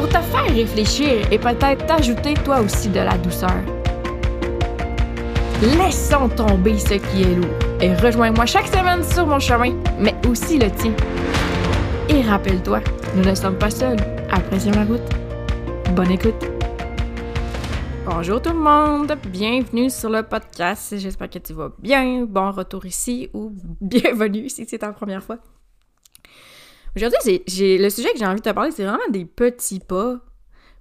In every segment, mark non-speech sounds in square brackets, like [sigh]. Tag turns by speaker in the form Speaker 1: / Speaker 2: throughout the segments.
Speaker 1: pour te faire réfléchir et peut-être t'ajouter toi aussi de la douceur. Laissons tomber ce qui est lourd et rejoins-moi chaque semaine sur mon chemin, mais aussi le tien. Et rappelle-toi, nous ne sommes pas seuls. Apprécie la route. Bonne écoute. Bonjour tout le monde, bienvenue sur le podcast. J'espère que tu vas bien. Bon retour ici ou [laughs] bienvenue si c'est ta première fois. Aujourd'hui, j'ai le sujet que j'ai envie de te parler, c'est vraiment des petits pas.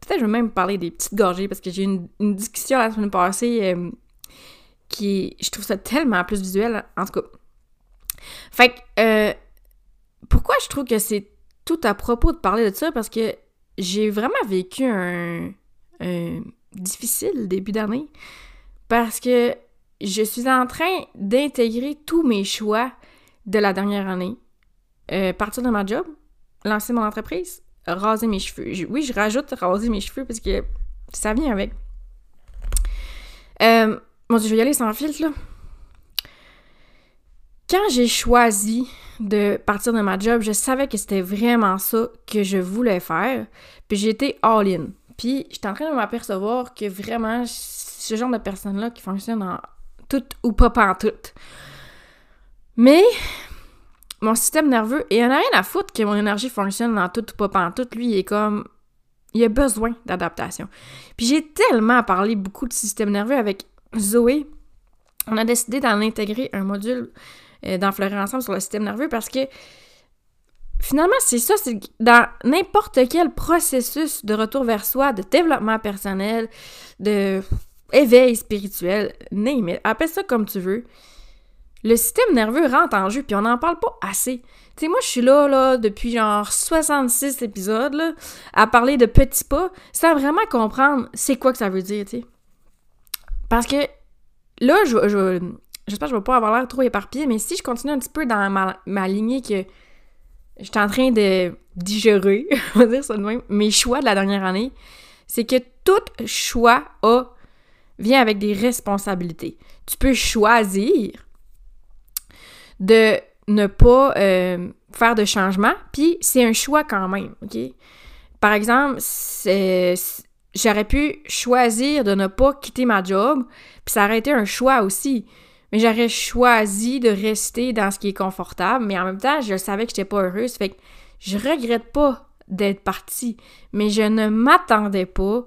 Speaker 1: Peut-être je vais même parler des petites gorgées parce que j'ai eu une, discussion la semaine passée euh, qui, je trouve ça tellement plus visuel, en tout cas. Fait que, euh, pourquoi je trouve que c'est tout à propos de parler de ça? Parce que j'ai vraiment vécu un difficile début d'année parce que je suis en train d'intégrer tous mes choix de la dernière année euh, partir de ma job, lancer mon entreprise, raser mes cheveux. oui, je rajoute raser mes cheveux parce que ça vient avec. Euh, bon, je vais y aller sans filtre. Quand j'ai choisi de partir de ma job, je savais que c'était vraiment ça que je voulais faire. Puis j'étais all-in. Puis j'étais en train de m'apercevoir que vraiment, ce genre de personne-là qui fonctionne en tout ou pas en tout. Mais mon système nerveux, et il en a rien à foutre que mon énergie fonctionne dans tout ou pas en tout. Lui, il est comme. Il a besoin d'adaptation. Puis j'ai tellement parlé beaucoup de système nerveux avec Zoé. On a décidé d'en intégrer un module euh, ensemble sur le système nerveux parce que finalement, c'est ça, c'est dans n'importe quel processus de retour vers soi, de développement personnel, de éveil spirituel, name appelle ça comme tu veux le système nerveux rentre en jeu, puis on n'en parle pas assez. Tu sais, moi, je suis là, là, depuis genre 66 épisodes, à parler de petits pas, sans vraiment comprendre c'est quoi que ça veut dire, tu. Parce que là, je, je, j'espère que je vais pas avoir l'air trop éparpillé, mais si je continue un petit peu dans ma, ma lignée que je suis en train de digérer, [laughs] on va dire ça de même, mes choix de la dernière année, c'est que tout choix a, vient avec des responsabilités. Tu peux choisir de ne pas euh, faire de changement, puis c'est un choix quand même, OK? Par exemple, j'aurais pu choisir de ne pas quitter ma job, puis ça aurait été un choix aussi. Mais j'aurais choisi de rester dans ce qui est confortable, mais en même temps, je savais que j'étais pas heureuse, fait que je regrette pas d'être partie, mais je ne m'attendais pas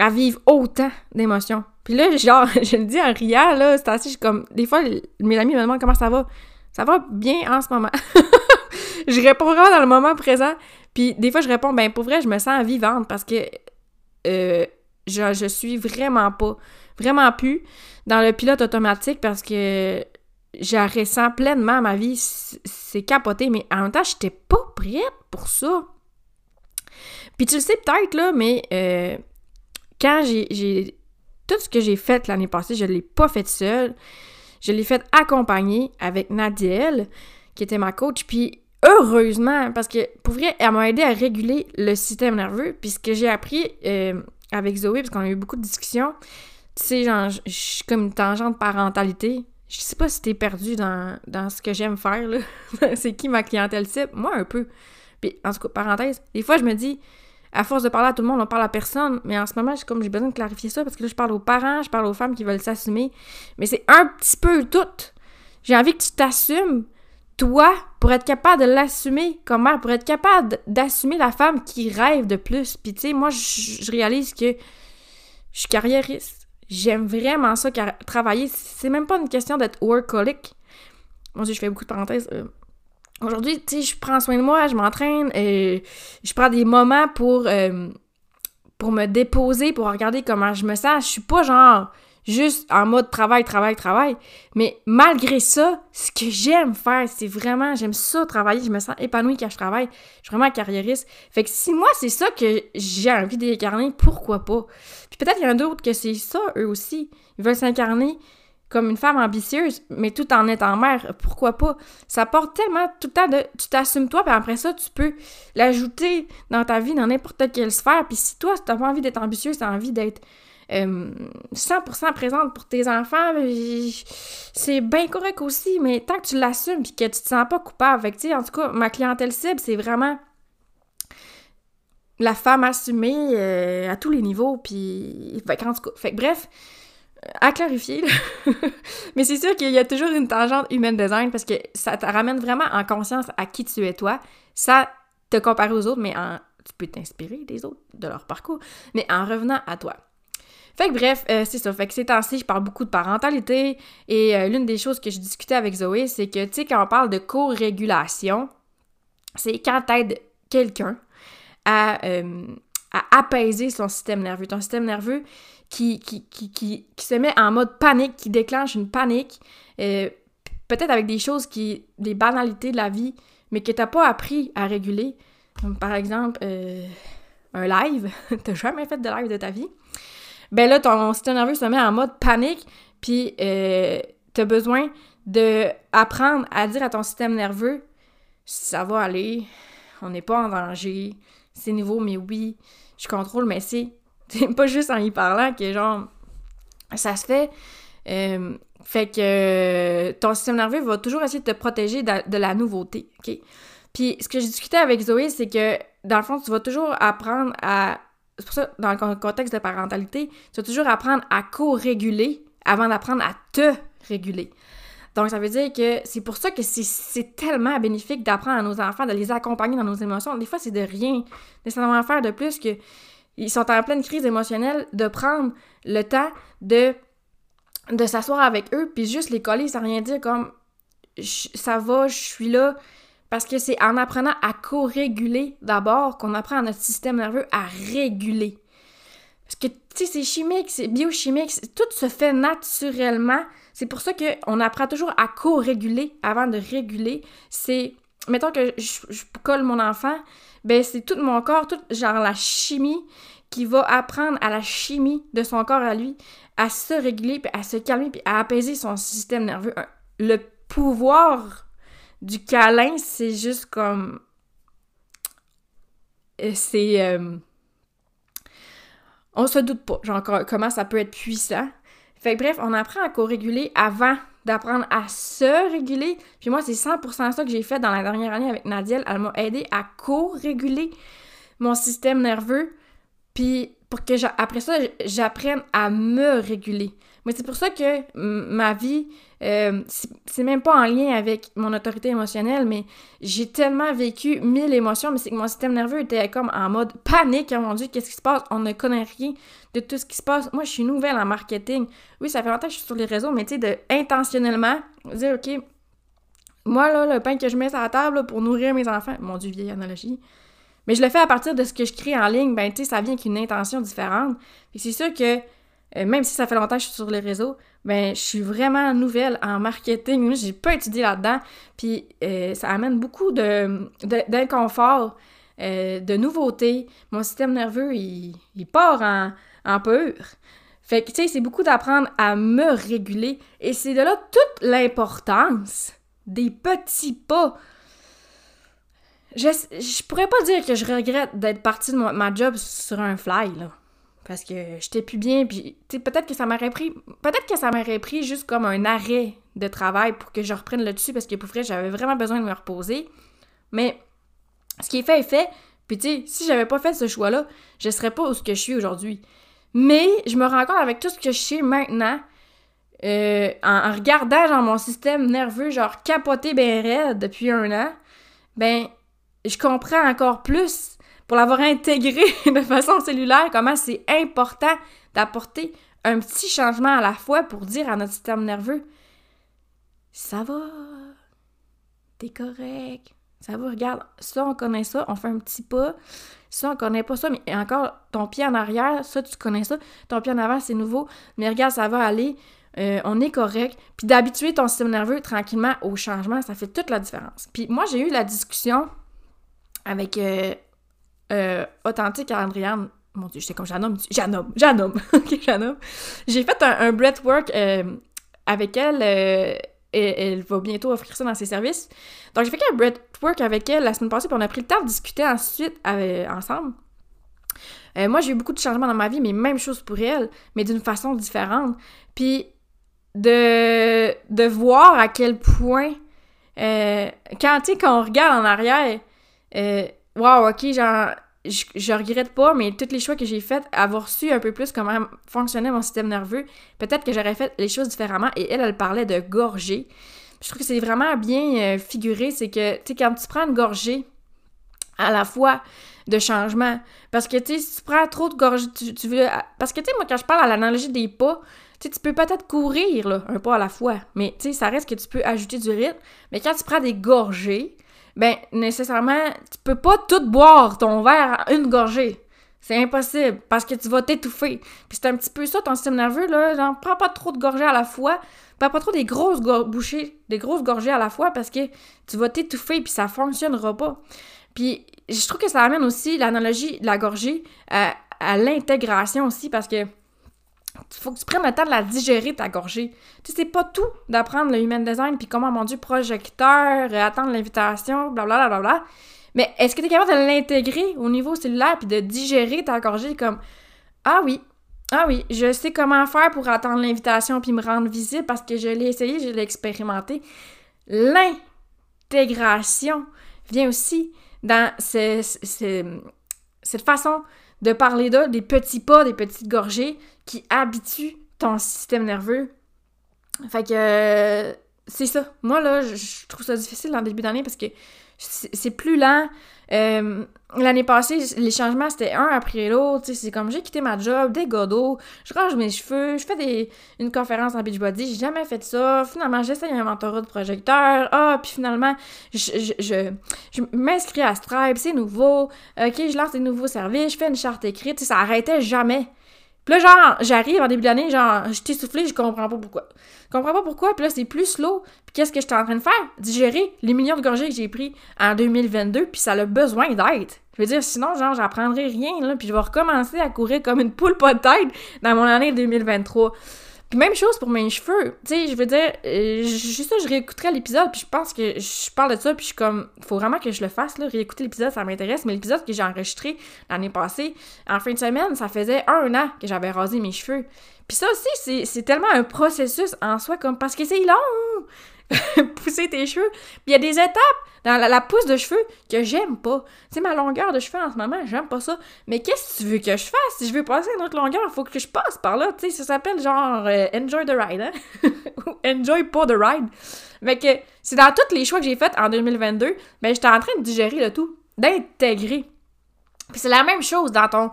Speaker 1: à vivre autant d'émotions. Puis là, genre, [laughs] je le dis en riant, là, c'est assez, comme, des fois, mes amis me demandent comment ça va. Ça va bien en ce moment. [laughs] je réponds vraiment dans le moment présent. Puis des fois, je réponds, ben pour vrai, je me sens vivante parce que euh, je, je suis vraiment pas, vraiment plus dans le pilote automatique parce que je ressens pleinement ma vie, c'est capoté, mais en même temps, j'étais pas prête pour ça. Puis tu le sais peut-être, là, mais euh, quand j'ai tout ce que j'ai fait l'année passée, je ne l'ai pas fait seule. Je l'ai fait accompagner avec Nadiel, qui était ma coach. Puis heureusement, parce que pour vrai, elle m'a aidé à réguler le système nerveux. Puis ce que j'ai appris euh, avec Zoé, parce qu'on a eu beaucoup de discussions, tu sais, genre, je suis comme une tangente parentalité. Je sais pas si t'es perdu dans, dans ce que j'aime faire, là. [laughs] c'est qui ma clientèle type? Moi, un peu. Puis, en tout cas, parenthèse, des fois, je me dis, à force de parler à tout le monde, on parle à personne. Mais en ce moment, j'ai comme j'ai besoin de clarifier ça parce que là, je parle aux parents, je parle aux femmes qui veulent s'assumer. Mais c'est un petit peu tout. J'ai envie que tu t'assumes, toi, pour être capable de l'assumer comme mère, pour être capable d'assumer la femme qui rêve de plus. Puis tu sais, moi, je, réalise que je suis carriériste. J'aime vraiment ça, travailler. C'est même pas une question d'être workaholic. Mon je fais beaucoup de parenthèses. Euh, Aujourd'hui, tu sais, je prends soin de moi, je m'entraîne, euh, je prends des moments pour, euh, pour me déposer, pour regarder comment je me sens. Je suis pas genre juste en mode travail, travail, travail. Mais malgré ça, ce que j'aime faire, c'est vraiment, j'aime ça travailler, je me sens épanouie quand je travaille. Je suis vraiment carriériste. Fait que si moi, c'est ça que j'ai envie d'incarner, pourquoi pas? Puis peut-être qu'il y en a d'autres que c'est ça, eux aussi. Ils veulent s'incarner comme une femme ambitieuse, mais tout en étant mère, pourquoi pas? Ça porte tellement tout le temps de... Tu t'assumes toi, puis après ça, tu peux l'ajouter dans ta vie, dans n'importe quelle sphère. Puis si toi, t'as pas envie d'être ambitieuse, t'as envie d'être 100% euh, présente pour tes enfants, c'est bien correct aussi, mais tant que tu l'assumes puis que tu te sens pas coupable. Que, en tout cas, ma clientèle cible, c'est vraiment la femme assumée euh, à tous les niveaux, puis... En tout cas, fait bref, à clarifier, [laughs] mais c'est sûr qu'il y a toujours une tangente human design parce que ça te ramène vraiment en conscience à qui tu es toi. Ça te compare aux autres, mais en... tu peux t'inspirer des autres, de leur parcours, mais en revenant à toi. Fait que bref, euh, c'est ça. Fait que ces temps-ci, je parle beaucoup de parentalité et euh, l'une des choses que je discutais avec Zoé, c'est que, tu sais, quand on parle de co-régulation, c'est quand t'aides quelqu'un à, euh, à, apaiser son système nerveux. Ton système nerveux qui, qui, qui, qui, se met en mode panique, qui déclenche une panique, peut-être avec des choses qui, des banalités de la vie, mais que t'as pas appris à réguler. Comme par exemple, un live. [laughs] t'as jamais fait de live de ta vie? Ben là, ton système nerveux se met en mode panique, puis euh, t'as besoin de apprendre à dire à ton système nerveux ça va aller, on n'est pas en danger, c'est nouveau, mais oui, je contrôle, mais c'est [laughs] pas juste en y parlant que genre ça se fait. Euh, fait que ton système nerveux va toujours essayer de te protéger de, de la nouveauté, OK? Puis ce que j'ai discuté avec Zoé, c'est que dans le fond, tu vas toujours apprendre à c'est pour ça, dans le contexte de parentalité, tu vas toujours apprendre à co-réguler avant d'apprendre à te réguler. Donc, ça veut dire que c'est pour ça que c'est tellement bénéfique d'apprendre à nos enfants, de les accompagner dans nos émotions. Des fois, c'est de rien nécessairement faire de plus que ils sont en pleine crise émotionnelle, de prendre le temps de, s'asseoir avec eux, puis juste les coller sans rien dire comme ça va, je suis là, parce que c'est en apprenant à co-réguler d'abord qu'on apprend à notre système nerveux à réguler. Parce que, tu sais, c'est chimique, c'est biochimique, tout se fait naturellement. C'est pour ça qu'on apprend toujours à co-réguler avant de réguler. C'est, mettons que je, colle mon enfant, ben c'est tout mon corps, tout genre la chimie qui va apprendre à la chimie de son corps à lui à se réguler, puis à se calmer, puis à apaiser son système nerveux. Le pouvoir du câlin, c'est juste comme. Euh, c'est. Euh, on se doute pas, genre, comment ça peut être puissant. Fait que bref, on apprend à co-réguler avant d'apprendre à se réguler. Puis moi, c'est 100% ça que j'ai fait dans la dernière année avec Nadiel. Elle m'a aidé à co-réguler mon système nerveux. Puis pour que, après ça, j'apprenne à me réguler. Mais c'est pour ça que ma vie, euh, c'est même pas en lien avec mon autorité émotionnelle, mais j'ai tellement vécu mille émotions, mais c'est que mon système nerveux était comme en mode panique. Oh mon Dieu, qu'est-ce qui se passe? On ne connaît rien de tout ce qui se passe. Moi, je suis nouvelle en marketing. Oui, ça fait longtemps que je suis sur les réseaux, mais tu sais, de intentionnellement dire, OK, moi, là, le pain que je mets sur la table pour nourrir mes enfants, mon Dieu, vieille analogie. Mais je le fais à partir de ce que je crée en ligne, ben, tu sais, ça vient avec une intention différente. C'est sûr que euh, même si ça fait longtemps que je suis sur les réseaux, ben je suis vraiment nouvelle en marketing. J'ai pas étudié là-dedans. Puis euh, ça amène beaucoup de, d'inconfort, euh, de nouveautés. Mon système nerveux, il, part en, en. Fait que, tu sais, c'est beaucoup d'apprendre à me réguler. Et c'est de là toute l'importance des petits pas. Je, je pourrais pas dire que je regrette d'être partie de ma job sur un fly, là. Parce que j'étais plus bien puis peut-être que ça m'aurait pris peut-être que ça m'aurait pris juste comme un arrêt de travail pour que je reprenne le dessus parce que pour vrai j'avais vraiment besoin de me reposer. Mais ce qui est fait est fait puis tu sais si j'avais pas fait ce choix là je serais pas où ce que je suis aujourd'hui. Mais je me rends compte avec tout ce que je sais maintenant euh, en, regardant genre mon système nerveux genre capoté ben raide depuis un an ben je comprends encore plus pour l'avoir intégré [laughs] de façon cellulaire, comment c'est important d'apporter un petit changement à la fois pour dire à notre système nerveux ça va, t'es correct, Ça va, regarde, ça, on connaît ça, on fait un petit pas. Ça, on connaît pas ça, mais encore, ton pied en arrière, ça, tu connais ça. Ton pied en avant, c'est nouveau. Mais regarde, ça va aller. Euh, on est correct. Puis d'habituer ton système nerveux tranquillement au changement, ça fait toute la différence. Puis moi, j'ai eu la discussion avec euh, euh, Authentique Andriane. Mon Dieu, je sais comme j'anomme. J'anomme, j'anomme. [laughs] ok, j'anomme. J'ai fait un, un breathwork avec elle et elle va bientôt offrir ça dans ses services. Donc, j'ai fait un breathwork avec elle la semaine passée, puis on a pris le temps de discuter ensuite ensemble. Euh, moi, j'ai eu beaucoup de changements dans ma vie, mais même chose pour elle, mais d'une façon différente. Puis, de, de voir à quel point, euh, quand, tu sais, quand on regarde en arrière, euh, wow, ok, genre, je, regrette pas, mais tous les choix que j'ai faits, avoir su un peu plus comment fonctionnait mon système nerveux, peut-être que j'aurais fait les choses différemment. Et elle, elle parlait de gorgée. Je trouve que c'est vraiment bien euh, figuré, c'est que, tu sais, quand tu prends une gorgée à la fois de changement, parce que, tu sais, si tu prends trop de gorgées, tu, veux... Parce que, tu sais, moi, quand je parle à l'analogie des pas, tu sais, tu peux peut-être courir, là, un pas à la fois, mais, tu sais, ça reste que tu peux ajouter du rythme. Mais quand tu prends des gorgées, ben nécessairement, tu peux pas tout boire ton verre à une gorgée. C'est impossible parce que tu vas t'étouffer. Puis c'est un petit peu ça ton système nerveux là, genre prends pas trop de gorgées à la fois, prends pas trop des grosses bouchées, des grosses gorgées à la fois parce que tu vas t'étouffer puis ça fonctionnera pas. Puis je trouve que ça amène aussi l'analogie de la gorgée à, à l'intégration aussi parce que il faut que tu prennes le temps de la digérer, ta gorgée. Tu sais, c'est pas tout d'apprendre le human design, puis comment, mon Dieu, projecteur, euh, attendre l'invitation, blablabla. Bla, bla, bla. Mais est-ce que tu es capable de l'intégrer au niveau cellulaire, puis de digérer ta gorgée comme Ah oui, ah oui, je sais comment faire pour attendre l'invitation, puis me rendre visible parce que je l'ai essayé, je l'ai expérimenté. L'intégration vient aussi dans cette façon de parler là, des petits pas, des petites gorgées qui habituent ton système nerveux. Fait que euh, c'est ça. Moi, là, je trouve ça difficile le début d'année parce que c'est plus lent. Euh, l'année passée, les changements, c'était un après l'autre. C'est comme j'ai quitté ma job, des godots, je range mes cheveux, je fais des, une conférence en Beachbody, j'ai jamais fait ça. Finalement, j'essaye un mentorat de projecteur. Ah, puis finalement, je, je, je, m'inscris à Stripe, c'est nouveau. Ok, je lance des nouveaux services, je fais une charte écrite. ça arrêtait jamais. Puis là, genre, j'arrive en début d'année, genre, je t'ai soufflé, je comprends pas pourquoi. Je comprends pas pourquoi, puis là, c'est plus slow. Puis qu'est-ce que je suis en train de faire? Digérer les millions de gorgées que j'ai pris en 2022, puis ça a besoin d'être. Je veux dire, sinon, genre, j'apprendrai rien, là, puis je vais recommencer à courir comme une poule pas de tête dans mon année 2023 même chose pour mes cheveux. Tu sais, je veux dire, euh, juste ça, je réécouterai l'épisode, puis je pense que je parle de ça, puis je suis comme, faut vraiment que je le fasse, là, réécouter l'épisode, ça m'intéresse. Mais l'épisode que j'ai enregistré l'année passée, en fin de semaine, ça faisait un an que j'avais rasé mes cheveux. Puis ça aussi, c'est tellement un processus en soi, comme, parce que c'est long! [laughs] pousser tes cheveux. Puis il y a des étapes dans la, pousse de cheveux que j'aime pas. Tu sais, ma longueur de cheveux en ce moment, j'aime pas ça. Mais qu'est-ce que tu veux que je fasse? Si je veux passer une autre longueur, il faut que je passe par là. Tu sais, ça s'appelle genre euh, Enjoy the ride, hein? [laughs] Ou Enjoy pas the ride. Mais que c'est dans tous les choix que j'ai faits en 2022, mais ben, j'étais en train de digérer le tout, d'intégrer. Puis c'est la même chose dans ton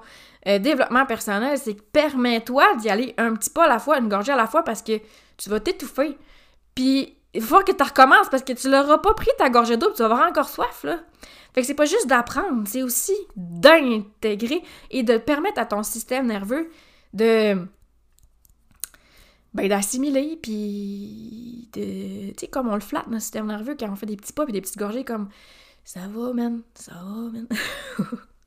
Speaker 1: euh, développement personnel, c'est que permets-toi d'y aller un petit pas à la fois, une gorgée à la fois, parce que tu vas t'étouffer. Puis il faut que tu recommences parce que tu l'auras pas pris ta gorgée d'eau, tu vas avoir encore soif, là. Fait que c'est pas juste d'apprendre, c'est aussi d'intégrer et de permettre à ton système nerveux de. Ben, d'assimiler, puis de. Tu sais, comme on le flatte, notre système nerveux, quand on fait des petits pas puis des petites gorgées, comme. Ça va, man, ça va, man. [laughs]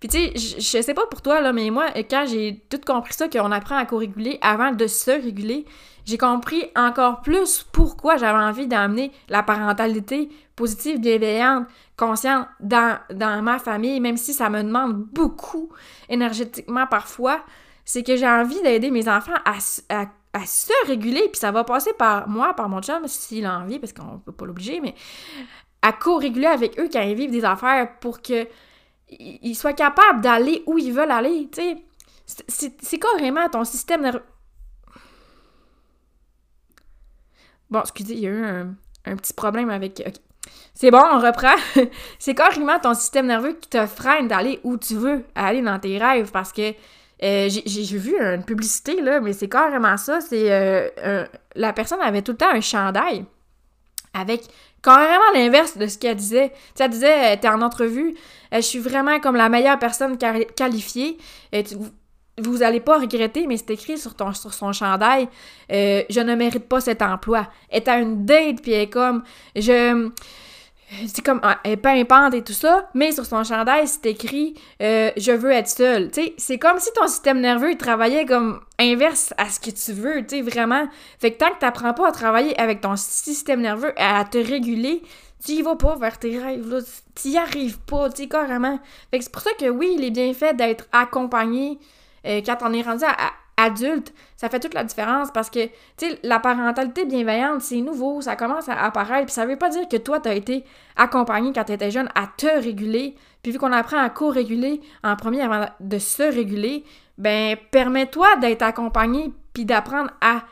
Speaker 1: Puis tu sais, je sais pas pour toi, là, mais moi, quand j'ai tout compris ça, qu'on apprend à co-réguler avant de se réguler, j'ai compris encore plus pourquoi j'avais envie d'amener la parentalité positive, bienveillante, consciente dans, ma famille, même si ça me demande beaucoup énergétiquement parfois. C'est que j'ai envie d'aider mes enfants à se réguler, puis ça va passer par moi, par mon chum, s'il a envie, parce qu'on peut pas l'obliger, mais à co-réguler avec eux quand ils vivent des affaires pour que ils soient capables d'aller où ils veulent aller, tu sais. C'est carrément ton système nerveux. Bon, excusez, il y a eu un, petit problème avec. C'est bon, on reprend. [laughs] c'est carrément ton système nerveux qui te freine d'aller où tu veux aller dans tes rêves parce que euh, j'ai vu une publicité, là, mais c'est carrément ça. C'est. Euh, la personne avait tout le temps un chandail avec carrément l'inverse de ce qu'elle disait. Tu elle disait, t'es en entrevue, je suis vraiment comme la meilleure personne qualifiée. Et vous allez pas regretter, mais c'est écrit sur, ton, sur son chandail, je ne mérite pas cet emploi. Elle est à une date, puis elle est comme, je c'est comme elle est pimpante et tout ça, mais sur son chandail, c'est écrit euh, Je veux être seule. C'est comme si ton système nerveux travaillait comme inverse à ce que tu veux, tu sais, vraiment. Fait que tant que t'apprends pas à travailler avec ton système nerveux, à te réguler, tu y vas pas vers tes rêves, là. Tu y arrives pas, tu sais, carrément. Fait que c'est pour ça que oui, il est bien fait d'être accompagné euh, quand on est rendu à adulte, ça fait toute la différence parce que, tu la parentalité bienveillante, c'est nouveau, ça commence à apparaître, puis ça veut pas dire que toi, tu as été accompagné quand tu étais jeune à te réguler, puis vu qu'on apprend à co-réguler en premier avant de se réguler, ben, permets-toi d'être accompagné, puis d'apprendre à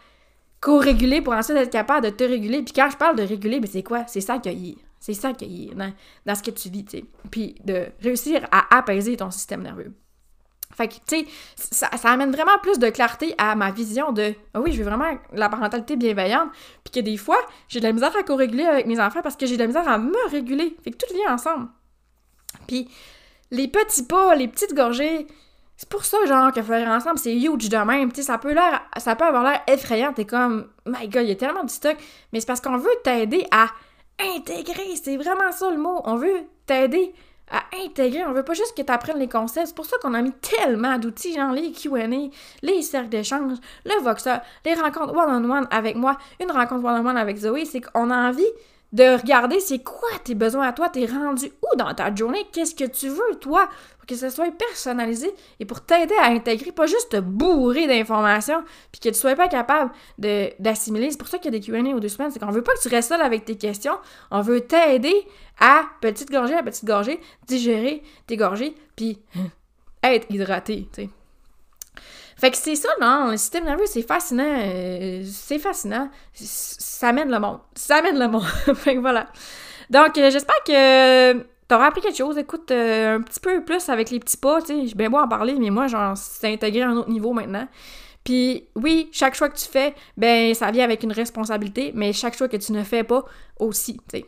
Speaker 1: co-réguler pour ensuite être capable de te réguler. Puis quand je parle de réguler, ben c'est quoi? C'est s'accueillir. C'est s'accueillir dans, dans ce que tu vis, tu sais. Puis de réussir à apaiser ton système nerveux. Fait que, tu sais, ça, amène vraiment plus de clarté à ma vision de ah oui, je veux vraiment la parentalité bienveillante. Puis que des fois, j'ai de la misère à co-réguler avec mes enfants parce que j'ai de la misère à me réguler. Fait que tout vient ensemble. Puis les petits pas, les petites gorgées, c'est pour ça, genre, que faire ensemble, c'est huge de même. Tu ça peut, l'air, ça peut avoir l'air effrayant. T'es comme, my god, il y a tellement de stock. Mais c'est parce qu'on veut t'aider à intégrer. C'est vraiment ça le mot. On veut t'aider à intégrer. On veut pas juste que tu apprennes les concepts. C'est pour ça qu'on a mis tellement d'outils, genre les Q&A, les cercles d'échange, le Voxer, les rencontres one-on-one avec moi, une rencontre one-on-one avec Zoé. C'est qu'on a envie de regarder c'est quoi tes besoins à toi, t'es rendu où dans ta journée, qu'est-ce que tu veux toi, pour que ça soit personnalisé et pour t'aider à intégrer, pas juste te bourrer d'informations, puis que tu sois pas capable d'assimiler. C'est pour ça qu'il y a des Q&A aux deux semaines, c'est qu'on veut pas que tu restes seul avec tes questions, on veut t'aider à, petite gorgée à petite gorgée, digérer tes gorgées, puis être hydraté, tu sais. Fait que c'est ça, non, le système nerveux, c'est fascinant. Euh, c'est fascinant. Ça mène le monde. Ça mène le monde. [laughs] fait que voilà. Donc, euh, j'espère que t'auras appris quelque chose. Écoute, euh, un petit peu plus avec les petits pas, tu sais. J'ai bien beau en parler, mais moi, genre, c'est intégré à un autre niveau maintenant. Puis oui, chaque choix que tu fais, ben ça vient avec une responsabilité, mais chaque choix que tu ne fais pas aussi, tu sais.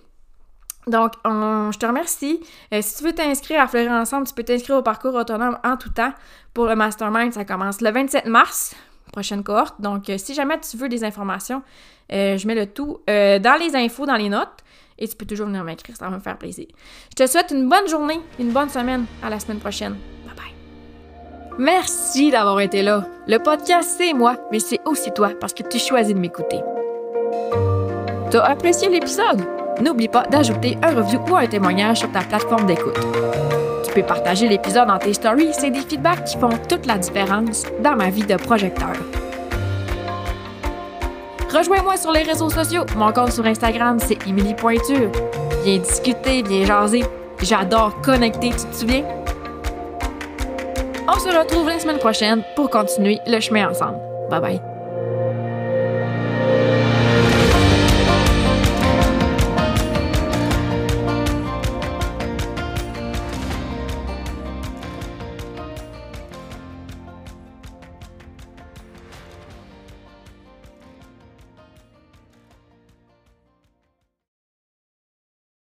Speaker 1: Donc, je te remercie. Euh, si tu veux t'inscrire à Fleurir Ensemble, tu peux t'inscrire au parcours autonome en tout temps. Pour le mastermind, ça commence le 27 mars, prochaine cohorte. Donc, euh, si jamais tu veux des informations, euh, je mets le tout dans les infos, dans les notes. Et tu peux toujours venir m'écrire, ça va me faire plaisir. Je te souhaite une bonne journée, une bonne semaine. À la semaine prochaine. Bye bye. Merci d'avoir été là. Le podcast, c'est moi, mais c'est aussi toi parce que tu choisis de m'écouter. T'as apprécié l'épisode? N'oublie pas d'ajouter un review ou un témoignage sur ta plateforme d'écoute. Tu peux partager l'épisode dans tes stories, c'est des feedbacks qui font toute la différence dans ma vie de projecteur. Rejoins-moi sur les réseaux sociaux. Mon compte sur Instagram, c'est Emily Pointure. Viens discuter, viens jaser. J'adore connecter, tu te souviens? On se retrouve la semaine prochaine pour continuer le chemin ensemble. Bye bye.